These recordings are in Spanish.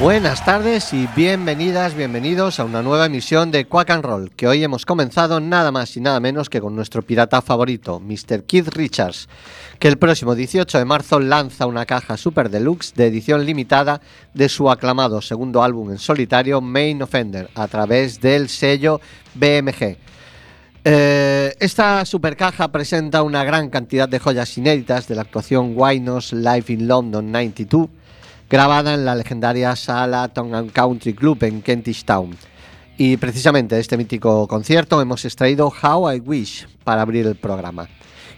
Buenas tardes y bienvenidas, bienvenidos a una nueva emisión de Quack and Roll, que hoy hemos comenzado nada más y nada menos que con nuestro pirata favorito, Mr. Keith Richards, que el próximo 18 de marzo lanza una caja super deluxe de edición limitada de su aclamado segundo álbum en solitario, Main Offender, a través del sello BMG. Eh, esta supercaja presenta una gran cantidad de joyas inéditas de la actuación Wynos Live in London 92, grabada en la legendaria sala Town and Country Club en Kentish Town. Y precisamente de este mítico concierto hemos extraído How I Wish para abrir el programa.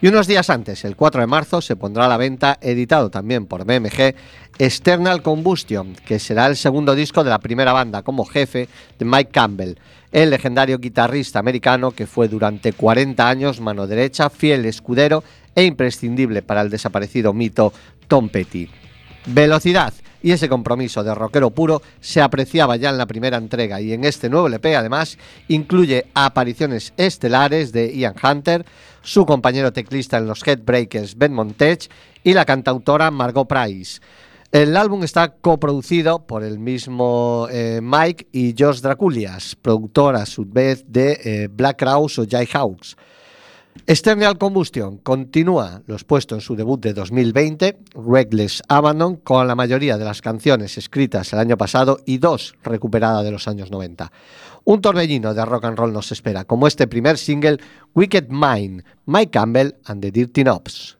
Y unos días antes, el 4 de marzo, se pondrá a la venta, editado también por BMG, External Combustion, que será el segundo disco de la primera banda como jefe de Mike Campbell, el legendario guitarrista americano que fue durante 40 años mano derecha, fiel escudero e imprescindible para el desaparecido mito Tom Petty. Velocidad y ese compromiso de rockero puro se apreciaba ya en la primera entrega y en este nuevo LP además incluye apariciones estelares de Ian Hunter, su compañero teclista en los Headbreakers Ben Montech y la cantautora Margot Price. El álbum está coproducido por el mismo eh, Mike y Josh Draculias, productor a su vez de eh, Black Crowes o Jay Hawks. External Combustion continúa los puestos en su debut de 2020, Reckless Abandon, con la mayoría de las canciones escritas el año pasado y dos recuperadas de los años 90. Un torbellino de rock and roll nos espera, como este primer single, Wicked Mind, Mike Campbell and the Dirty Knobs.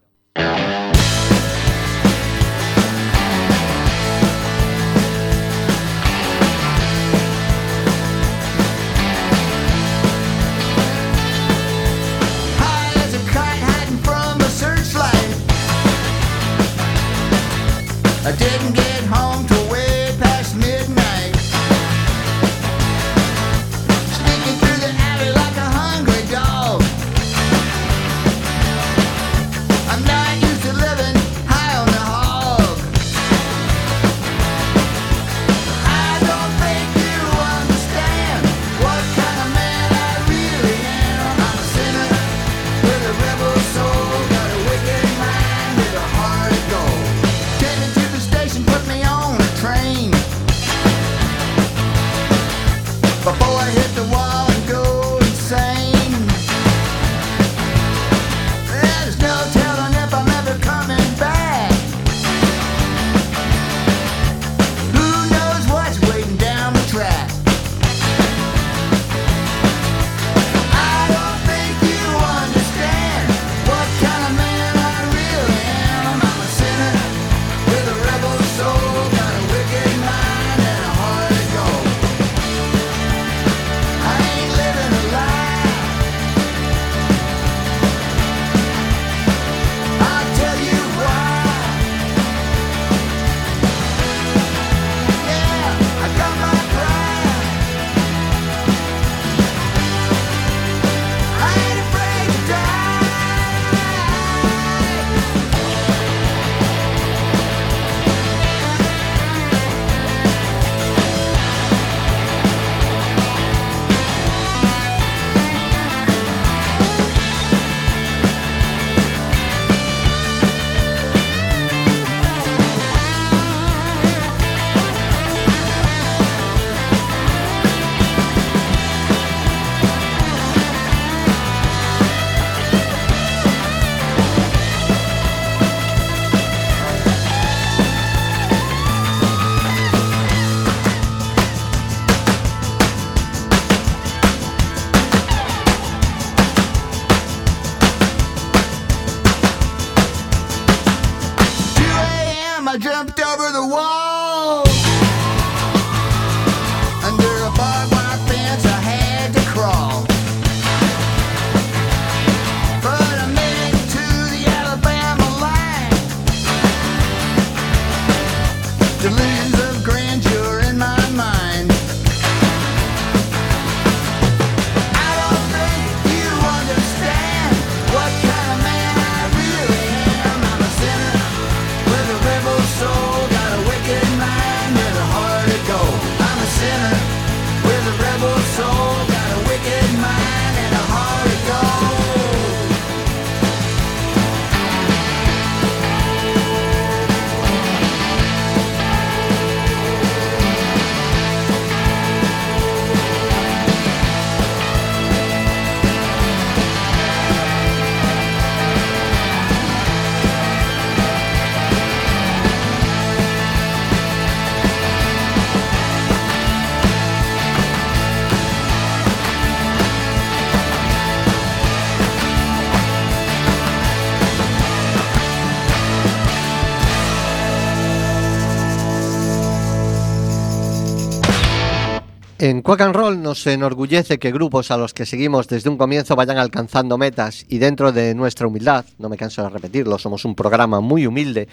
En Quack and Roll nos enorgullece que grupos a los que seguimos desde un comienzo vayan alcanzando metas y dentro de nuestra humildad, no me canso de repetirlo, somos un programa muy humilde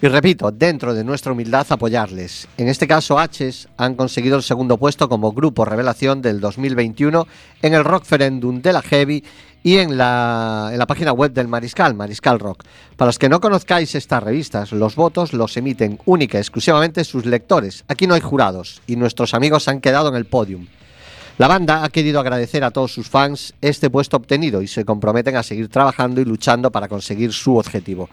y repito, dentro de nuestra humildad apoyarles. En este caso, H's han conseguido el segundo puesto como grupo revelación del 2021 en el Rockferendum de la Heavy y en la, en la página web del Mariscal, Mariscal Rock. Para los que no conozcáis estas revistas, los votos los emiten única y exclusivamente sus lectores. Aquí no hay jurados y nuestros amigos han quedado en el podium. La banda ha querido agradecer a todos sus fans este puesto obtenido y se comprometen a seguir trabajando y luchando para conseguir su objetivo.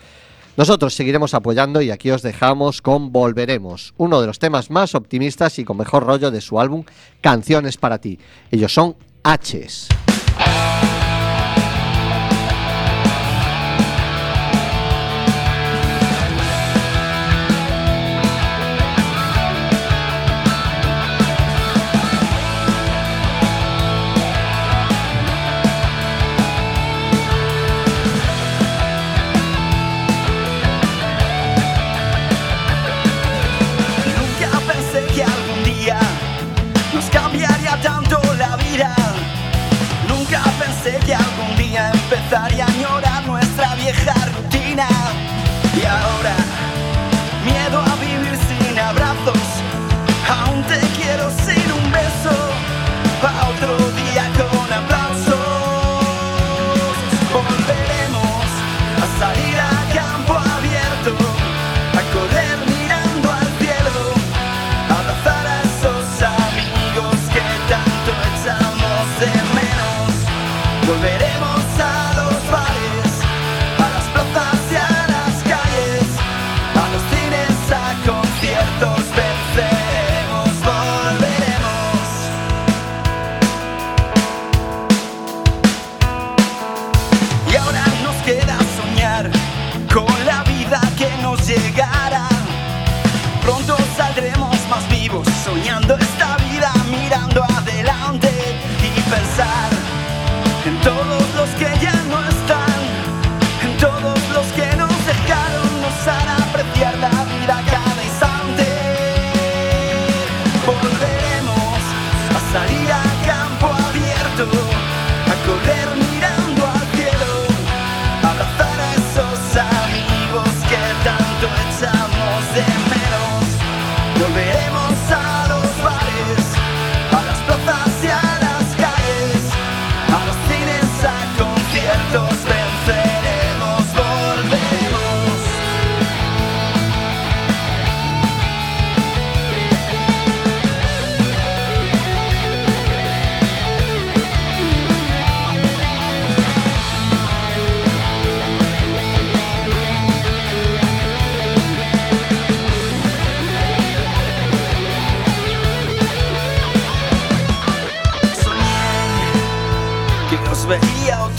Nosotros seguiremos apoyando y aquí os dejamos con Volveremos, uno de los temas más optimistas y con mejor rollo de su álbum Canciones para ti. Ellos son H's. Día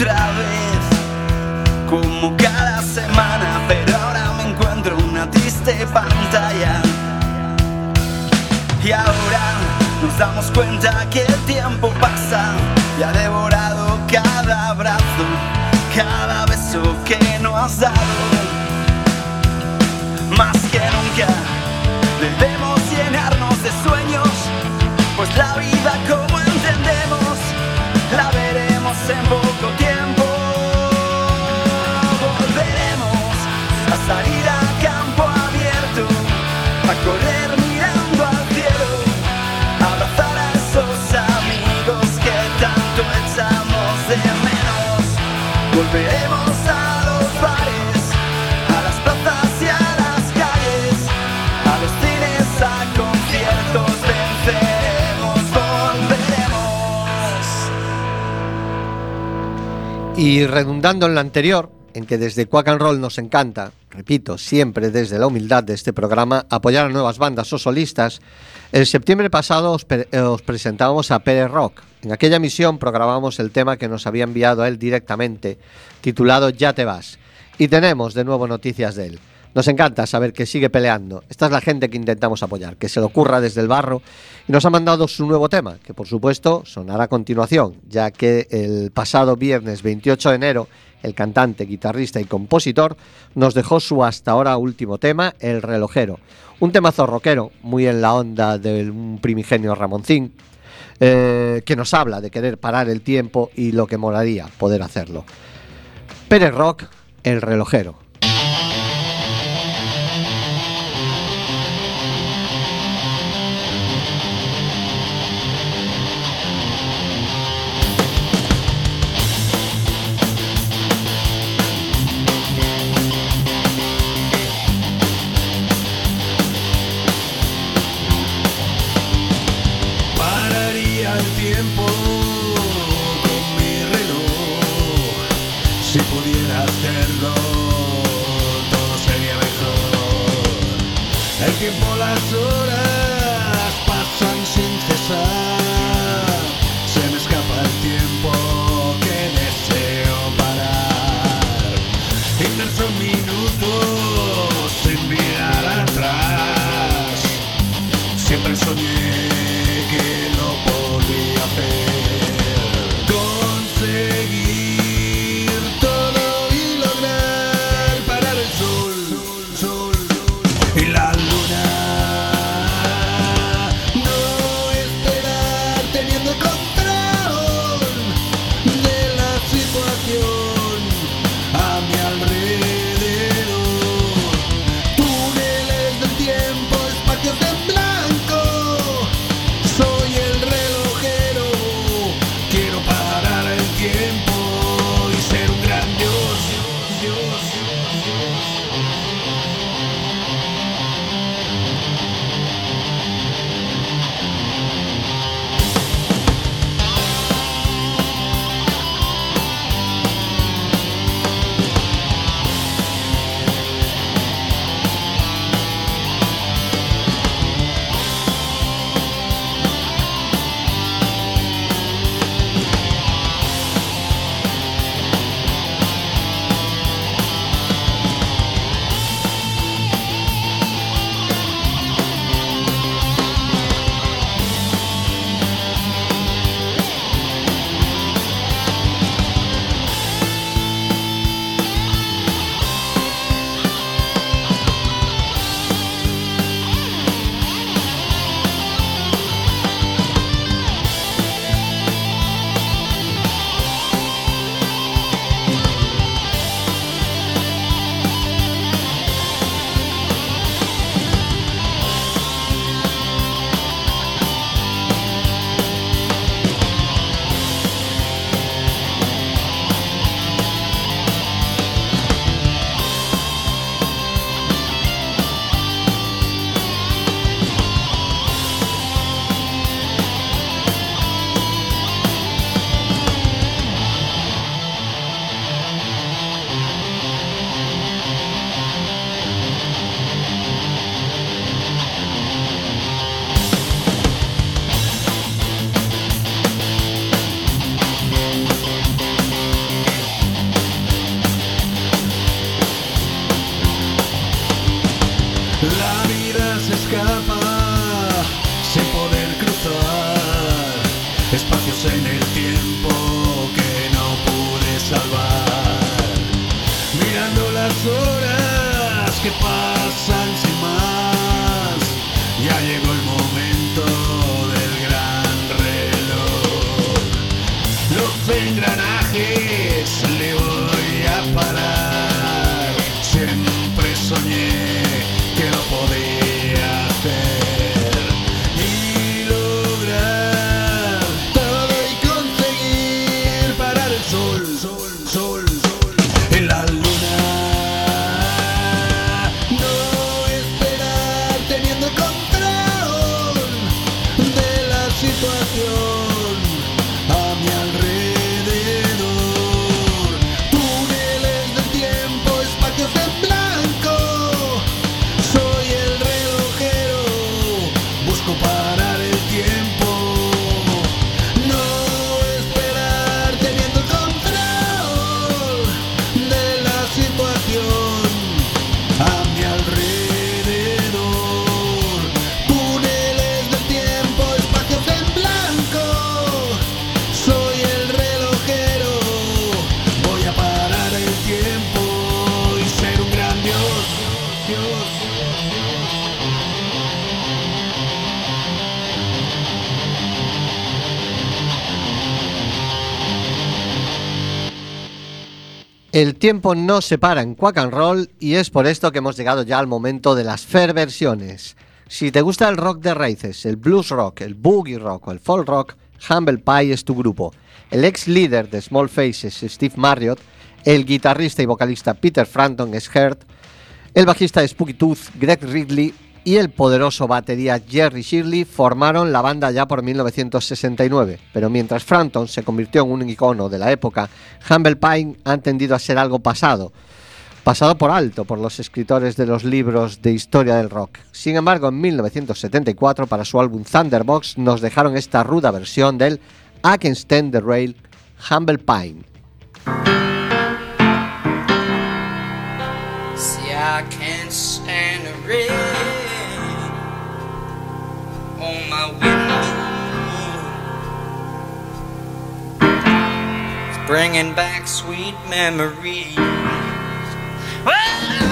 otra vez, como cada semana, pero ahora me encuentro en una triste pantalla. Y ahora nos damos cuenta que el tiempo pasa y ha devorado cada abrazo, cada beso que no has dado. Más que nunca debemos llenarnos de sueños, pues la vida como entendemos la veremos en y redundando en lo anterior, en que desde Quack and Roll nos encanta, repito, siempre desde la humildad de este programa, apoyar a nuevas bandas o solistas, el septiembre pasado os, pre- os presentábamos a Pérez Rock. En aquella misión programamos el tema que nos había enviado a él directamente, titulado Ya te vas. Y tenemos de nuevo noticias de él. Nos encanta saber que sigue peleando. Esta es la gente que intentamos apoyar, que se le ocurra desde el barro y nos ha mandado su nuevo tema, que por supuesto sonará a continuación, ya que el pasado viernes 28 de enero el cantante, guitarrista y compositor nos dejó su hasta ahora último tema, El relojero. Un temazo rockero, muy en la onda de un primigenio Ramoncín. Eh, que nos habla de querer parar el tiempo y lo que moraría poder hacerlo. Pérez Rock, el relojero. Tiempo no se para en Quack and Roll y es por esto que hemos llegado ya al momento de las fair versiones. Si te gusta el rock de raíces, el blues rock, el boogie rock o el folk rock, Humble Pie es tu grupo. El ex líder de Small Faces, Steve Marriott, el guitarrista y vocalista Peter Frampton es Hurt, el bajista de Spooky Tooth, Greg Ridley, y el poderoso batería Jerry Shirley formaron la banda ya por 1969. Pero mientras Frampton se convirtió en un icono de la época, Humble Pie ha tendido a ser algo pasado. Pasado por alto por los escritores de los libros de historia del rock. Sin embargo, en 1974, para su álbum Thunderbox, nos dejaron esta ruda versión del I Can Stand the Rail Humble Pine. Bringing back sweet memories. Well,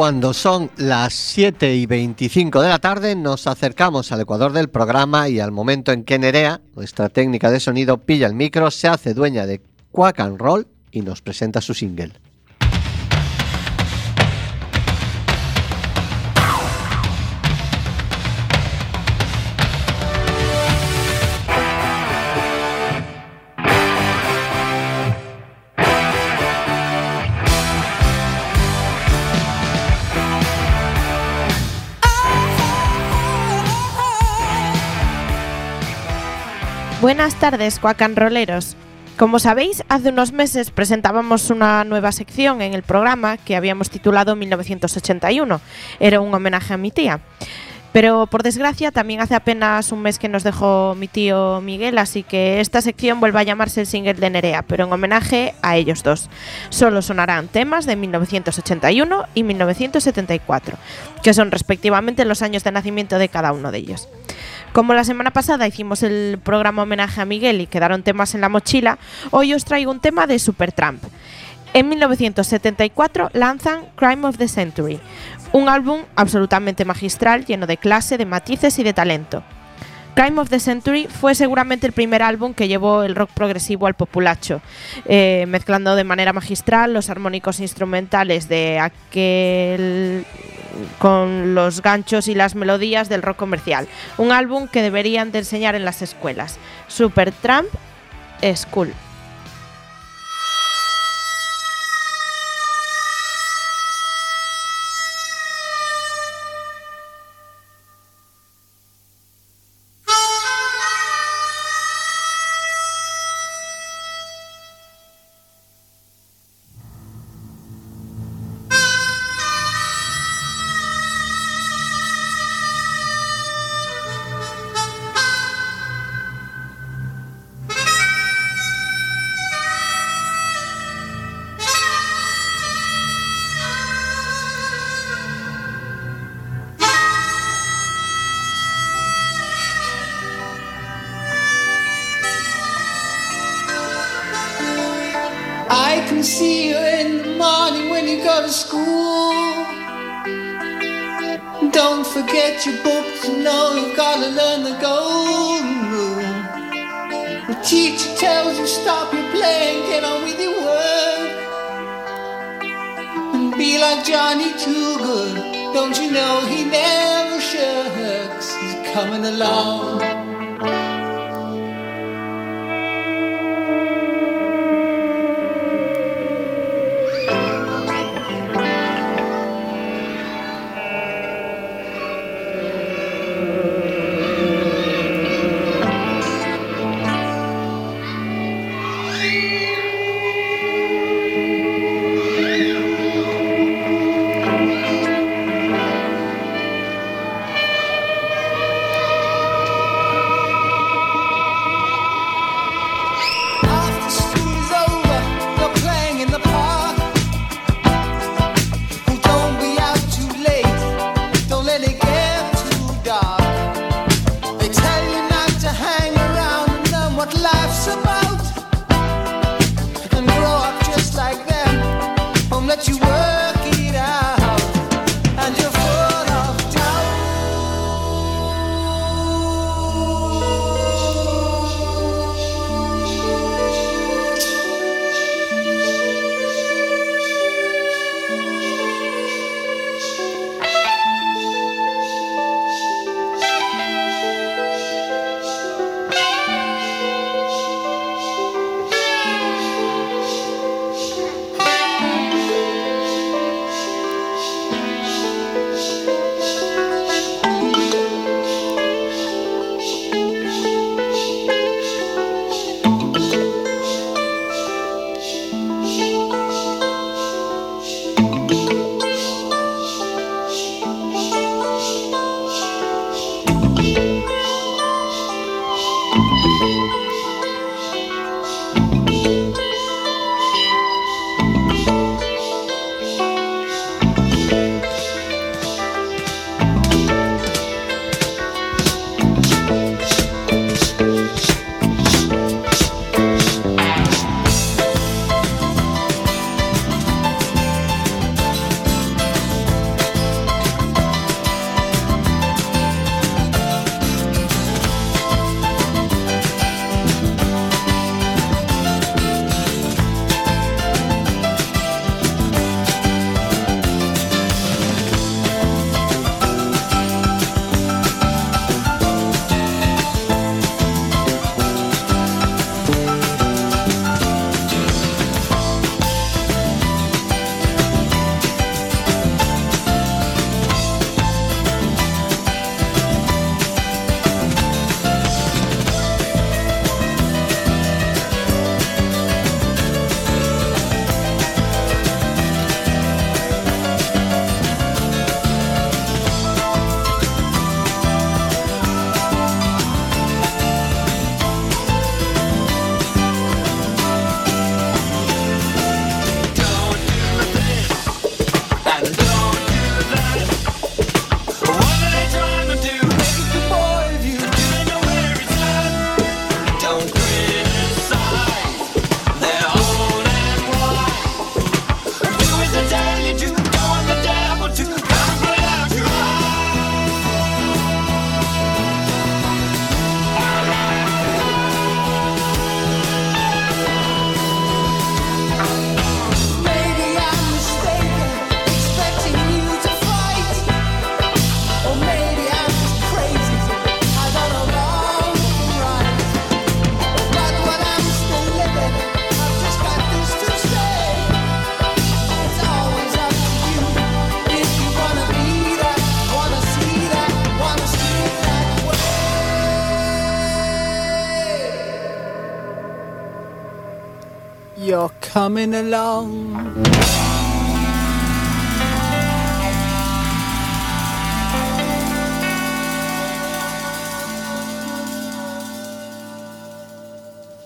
cuando son las 7 y 25 de la tarde, nos acercamos al ecuador del programa y al momento en que Nerea, nuestra técnica de sonido, pilla el micro, se hace dueña de Quack and Roll y nos presenta su single. Buenas tardes, cuacanroleros. Como sabéis, hace unos meses presentábamos una nueva sección en el programa que habíamos titulado 1981. Era un homenaje a mi tía. Pero por desgracia también hace apenas un mes que nos dejó mi tío Miguel, así que esta sección vuelve a llamarse el single de Nerea, pero en homenaje a ellos dos. Solo sonarán temas de 1981 y 1974, que son respectivamente los años de nacimiento de cada uno de ellos. Como la semana pasada hicimos el programa homenaje a Miguel y quedaron temas en la mochila, hoy os traigo un tema de Supertramp. En 1974 lanzan Crime of the Century, un álbum absolutamente magistral, lleno de clase, de matices y de talento. Crime of the Century fue seguramente el primer álbum que llevó el rock progresivo al populacho, eh, mezclando de manera magistral los armónicos instrumentales de aquel con los ganchos y las melodías del rock comercial. Un álbum que deberían de enseñar en las escuelas. Supertramp School.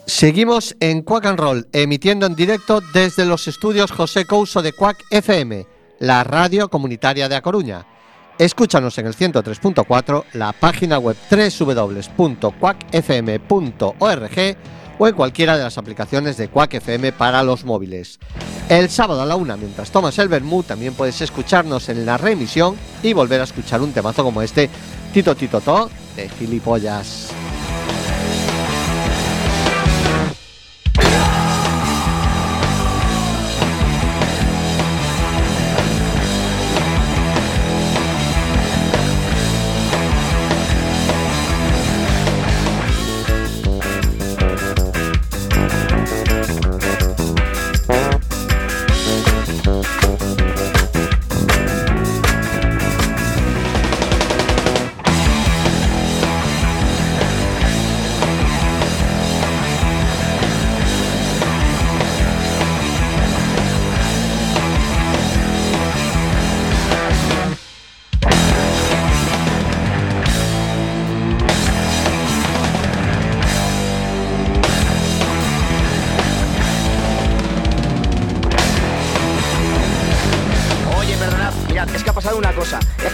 Seguimos en Quack and Roll, emitiendo en directo desde los estudios José Couso de Quack FM, la radio comunitaria de A Coruña. Escúchanos en el 103.4, la página web www.quackfm.org o en cualquiera de las aplicaciones de Quack FM para los móviles. El sábado a la una, mientras tomas el vermú, también puedes escucharnos en la reemisión y volver a escuchar un temazo como este, Tito Tito To, de Gilipollas.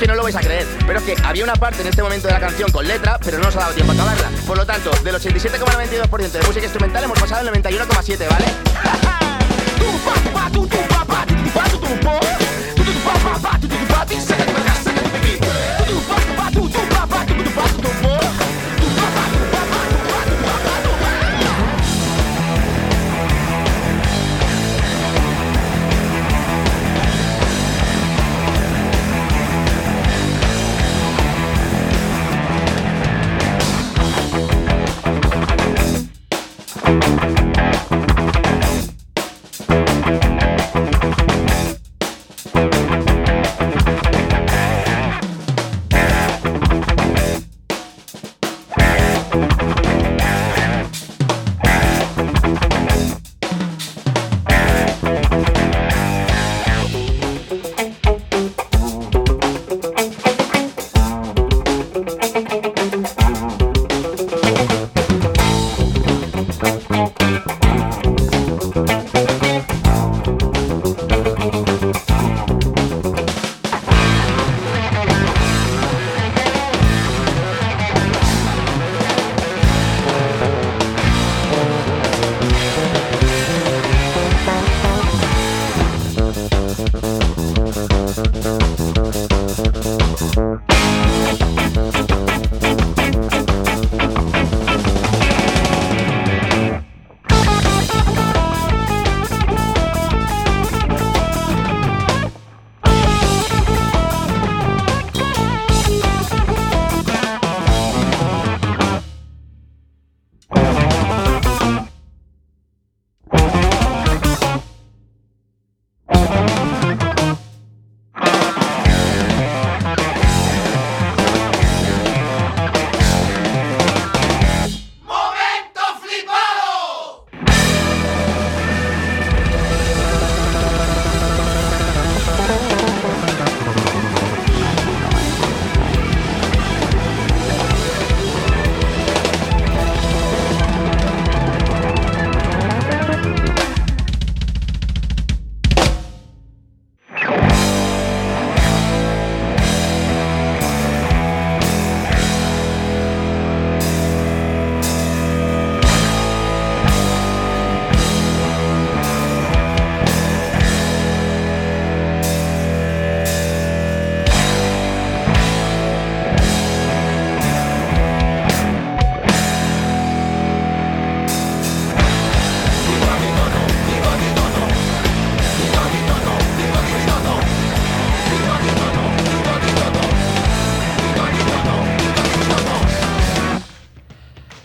Que no lo vais a creer, pero es que había una parte en este momento de la canción con letra, pero no nos ha dado tiempo a acabarla. Por lo tanto, del 87,92% de música instrumental hemos pasado al 91,7, ¿vale?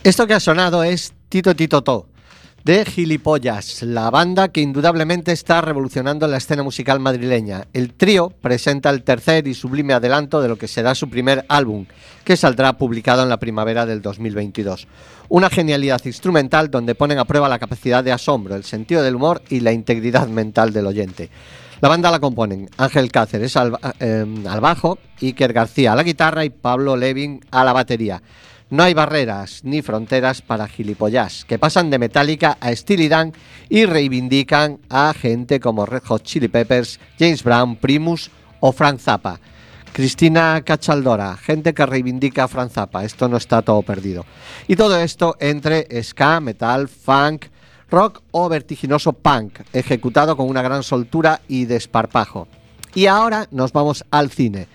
Esto que ha sonado es Tito Tito To, de Gilipollas, la banda que indudablemente está revolucionando la escena musical madrileña. El trío presenta el tercer y sublime adelanto de lo que será su primer álbum, que saldrá publicado en la primavera del 2022. Una genialidad instrumental donde ponen a prueba la capacidad de asombro, el sentido del humor y la integridad mental del oyente. La banda la componen Ángel Cáceres al, eh, al bajo, Iker García a la guitarra y Pablo Levin a la batería. No hay barreras ni fronteras para gilipollas, que pasan de Metallica a Steely y reivindican a gente como Red Hot Chili Peppers, James Brown, Primus o Frank Zappa. Cristina Cachaldora, gente que reivindica a Frank Zappa, esto no está todo perdido. Y todo esto entre ska, metal, funk, rock o vertiginoso punk, ejecutado con una gran soltura y desparpajo. Y ahora nos vamos al cine.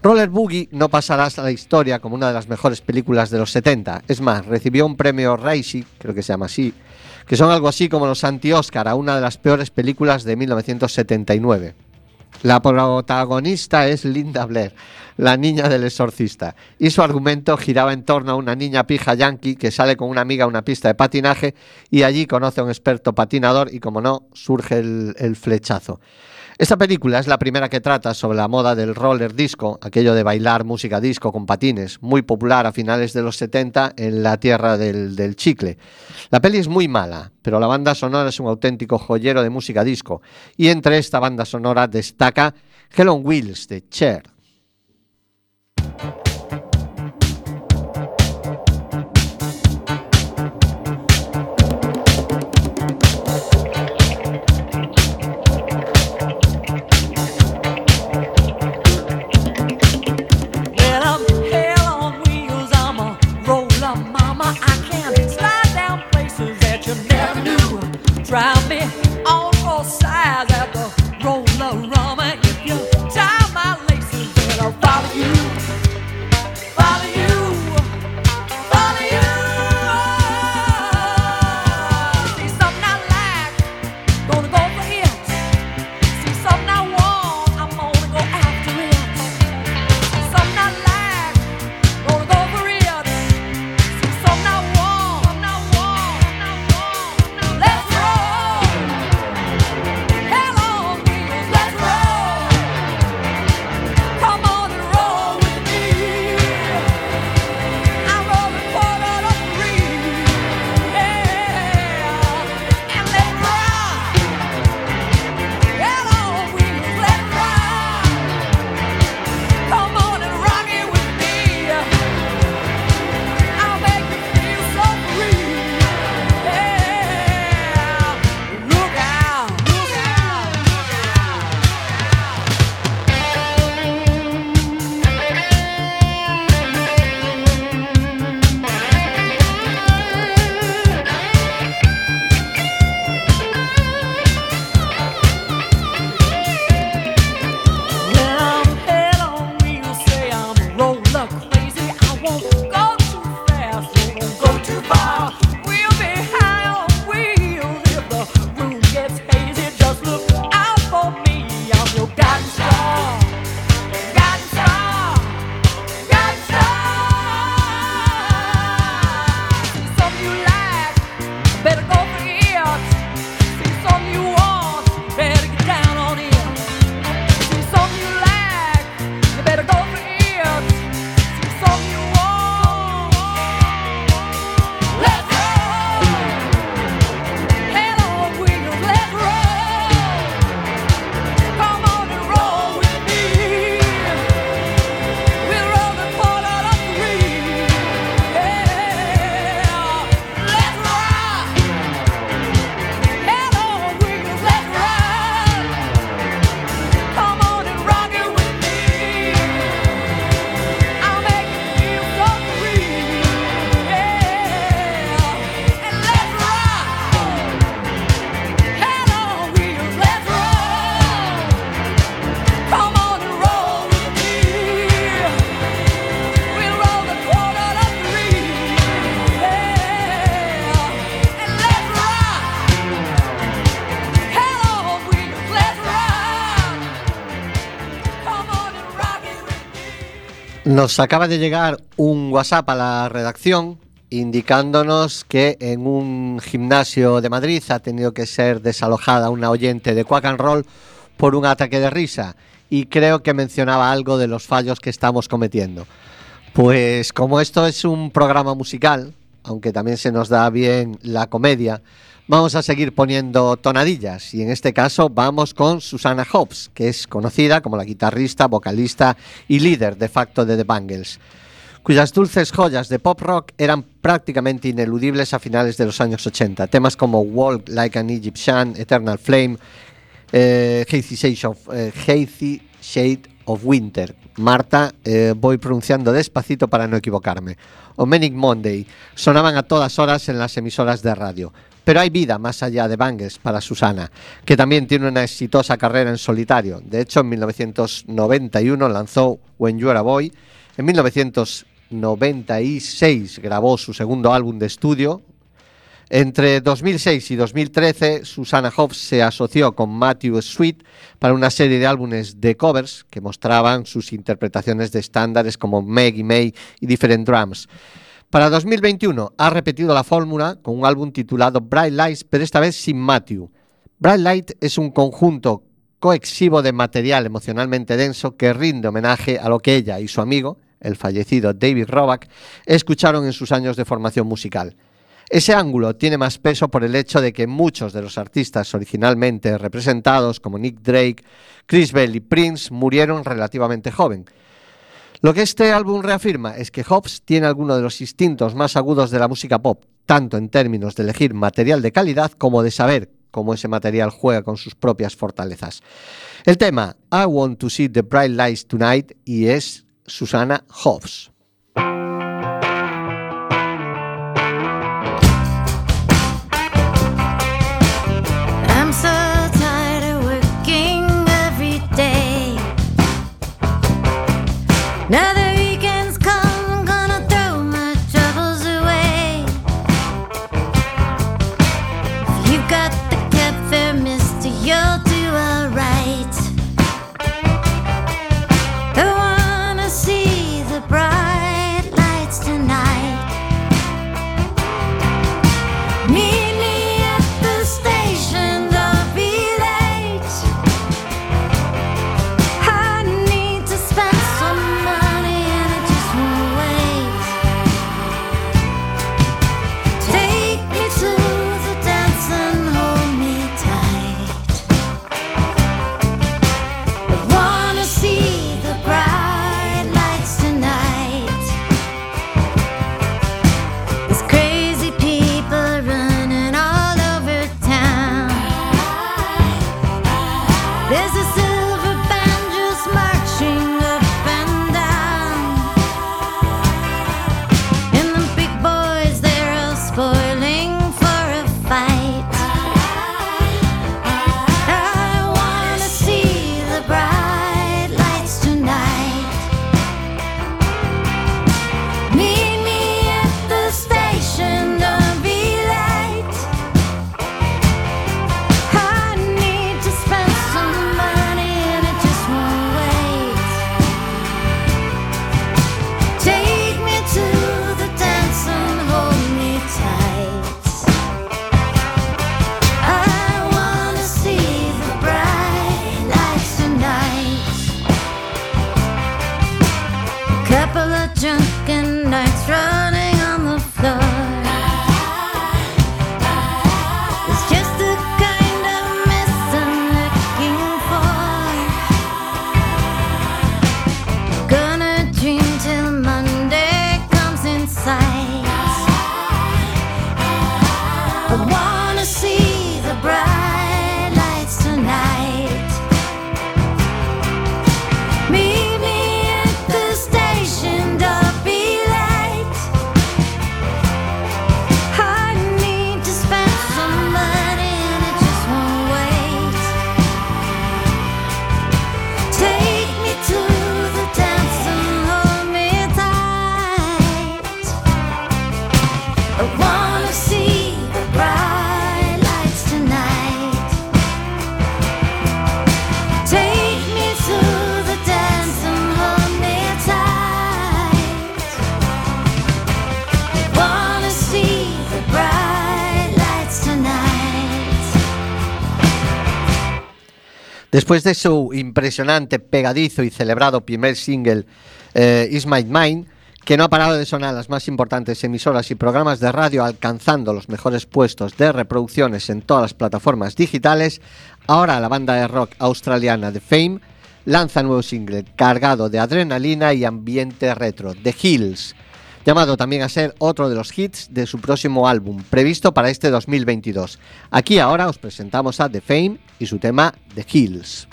Roller Boogie no pasará a la historia como una de las mejores películas de los 70. Es más, recibió un premio Raisi, creo que se llama así, que son algo así como los anti-Oscar a una de las peores películas de 1979. La protagonista es Linda Blair, la niña del exorcista, y su argumento giraba en torno a una niña pija yankee que sale con una amiga a una pista de patinaje y allí conoce a un experto patinador y como no, surge el, el flechazo. Esta película es la primera que trata sobre la moda del roller disco, aquello de bailar música disco con patines, muy popular a finales de los 70 en la tierra del, chicle. La peli es muy mala, pero la banda sonora es un auténtico joyero de música disco, y entre esta banda sonora destaca Hell on Wheels de Cher. On all sides at the roller rama. Nos acaba de llegar un WhatsApp a la redacción indicándonos que en un gimnasio de Madrid ha tenido que ser desalojada una oyente de Quack and Roll por un ataque de risa y creo que mencionaba algo de los fallos que estamos cometiendo. Pues como esto es un programa musical, aunque también se nos da bien la comedia, vamos a seguir poniendo tonadillas y en este caso vamos con Susana Hobbs, que es conocida como la guitarrista, vocalista y líder de facto de The Bangles, cuyas dulces joyas de pop rock eran prácticamente ineludibles a finales de los años 80. Temas como Walk Like an Egyptian, Eternal Flame, eh, Hazy, Shade of, eh, of Winter. Marta, eh, voy pronunciando despacito para no equivocarme. O Manic Monday sonaban a todas horas en las emisoras de radio. Pero hay vida más allá de Bangles para Susana, que también tiene una exitosa carrera en solitario. De hecho, en 1991 lanzó When You Are a Boy. En 1996 grabó su segundo álbum de estudio, entre 2006 y 2013, Susana Hobbs se asoció con Matthew Sweet para una serie de álbumes de covers que mostraban sus interpretaciones de estándares como Maggie May y Different Drums. Para 2021 ha repetido la fórmula con un álbum titulado Bright Lights, pero esta vez sin Matthew. Bright Light es un conjunto coexivo de material emocionalmente denso que rinde homenaje a lo que ella y su amigo, el fallecido David Roback, escucharon en sus años de formación musical. Ese ángulo tiene más peso por el hecho de que muchos de los artistas originalmente representados, como Nick Drake, Chris Bell y Prince, murieron relativamente joven. Lo que este álbum reafirma es que Hobbs tiene alguno de los instintos más agudos de la música pop, tanto en términos de elegir material de calidad como de saber cómo ese material juega con sus propias fortalezas. El tema I Want to See the Bright Lights Tonight y es Susana Hobbs. Después de su impresionante, pegadizo y celebrado primer single, eh, Is My Mind, que no ha parado de sonar las más importantes emisoras y programas de radio, alcanzando los mejores puestos de reproducciones en todas las plataformas digitales, ahora la banda de rock australiana The Fame lanza nuevo single cargado de adrenalina y ambiente retro, The Hills, llamado también a ser otro de los hits de su próximo álbum, previsto para este 2022. Aquí ahora os presentamos a The Fame y su tema The Hills.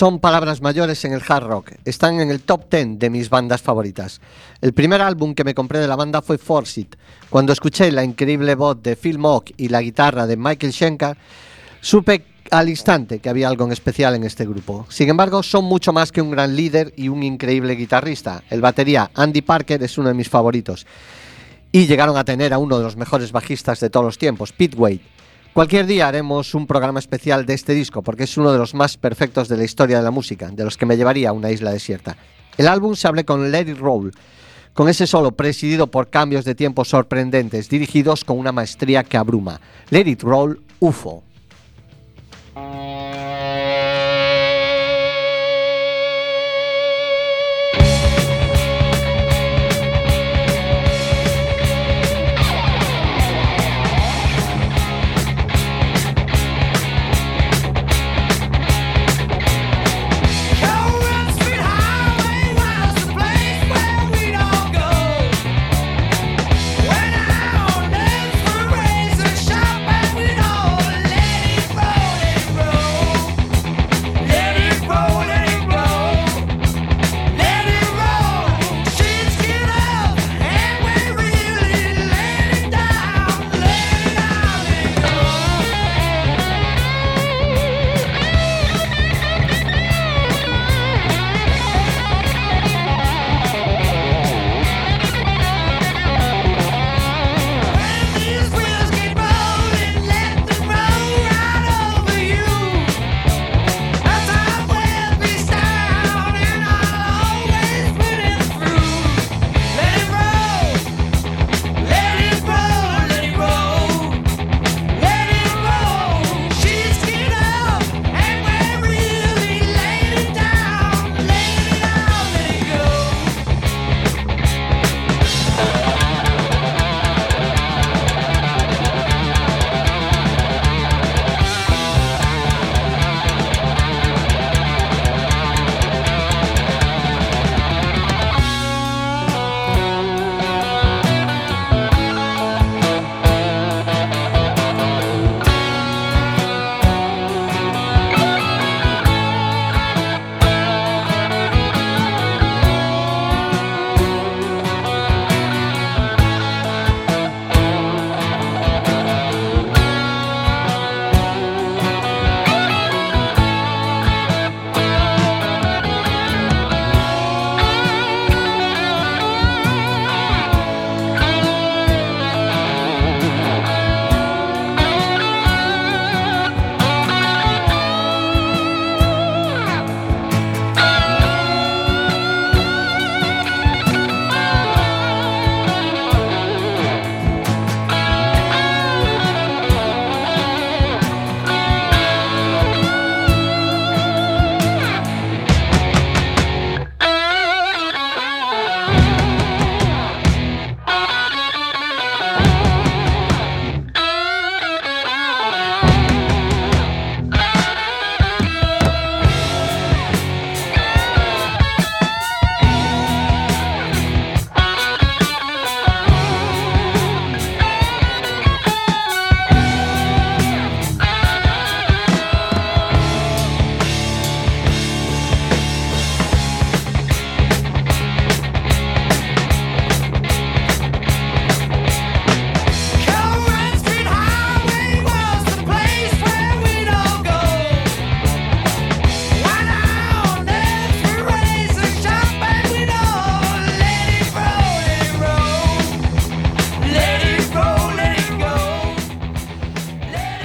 Son palabras mayores en el hard rock. Están en el top 10 de mis bandas favoritas. El primer álbum que me compré de la banda fue Force. Cuando escuché la increíble voz de Phil Mock y la guitarra de Michael Schenker, supe al instante que había algo en especial en este grupo. Sin embargo, son mucho más que un gran líder y un increíble guitarrista. El batería Andy Parker es uno de mis favoritos. Y llegaron a tener a uno de los mejores bajistas de todos los tiempos, Pete Wade. Cualquier día haremos un programa especial de este disco porque es uno de los más perfectos de la historia de la música, de los que me llevaría a una isla desierta. El álbum se abre con Let It Roll, con ese solo presidido por cambios de tiempo sorprendentes, dirigidos con una maestría que abruma. Let It Roll, UFO.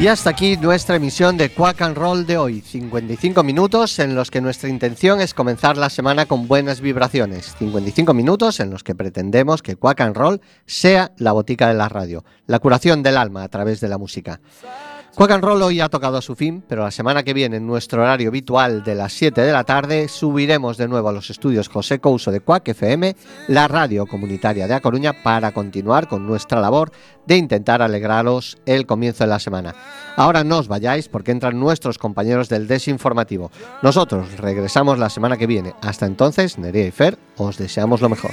Y hasta aquí nuestra emisión de Quack and Roll de hoy. 55 minutos en los que nuestra intención es comenzar la semana con buenas vibraciones. 55 minutos en los que pretendemos que Quack and Roll sea la botica de la radio, la curación del alma a través de la música. Quack and Roll hoy ha tocado a su fin, pero la semana que viene, en nuestro horario habitual de las 7 de la tarde, subiremos de nuevo a los estudios José Couso de Quack FM, la radio comunitaria de A Coruña, para continuar con nuestra labor de intentar alegraros el comienzo de la semana. Ahora no os vayáis porque entran nuestros compañeros del Desinformativo. Nosotros regresamos la semana que viene. Hasta entonces, Nerea y Fer, os deseamos lo mejor.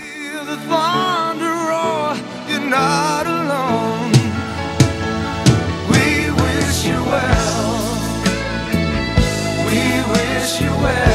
You well.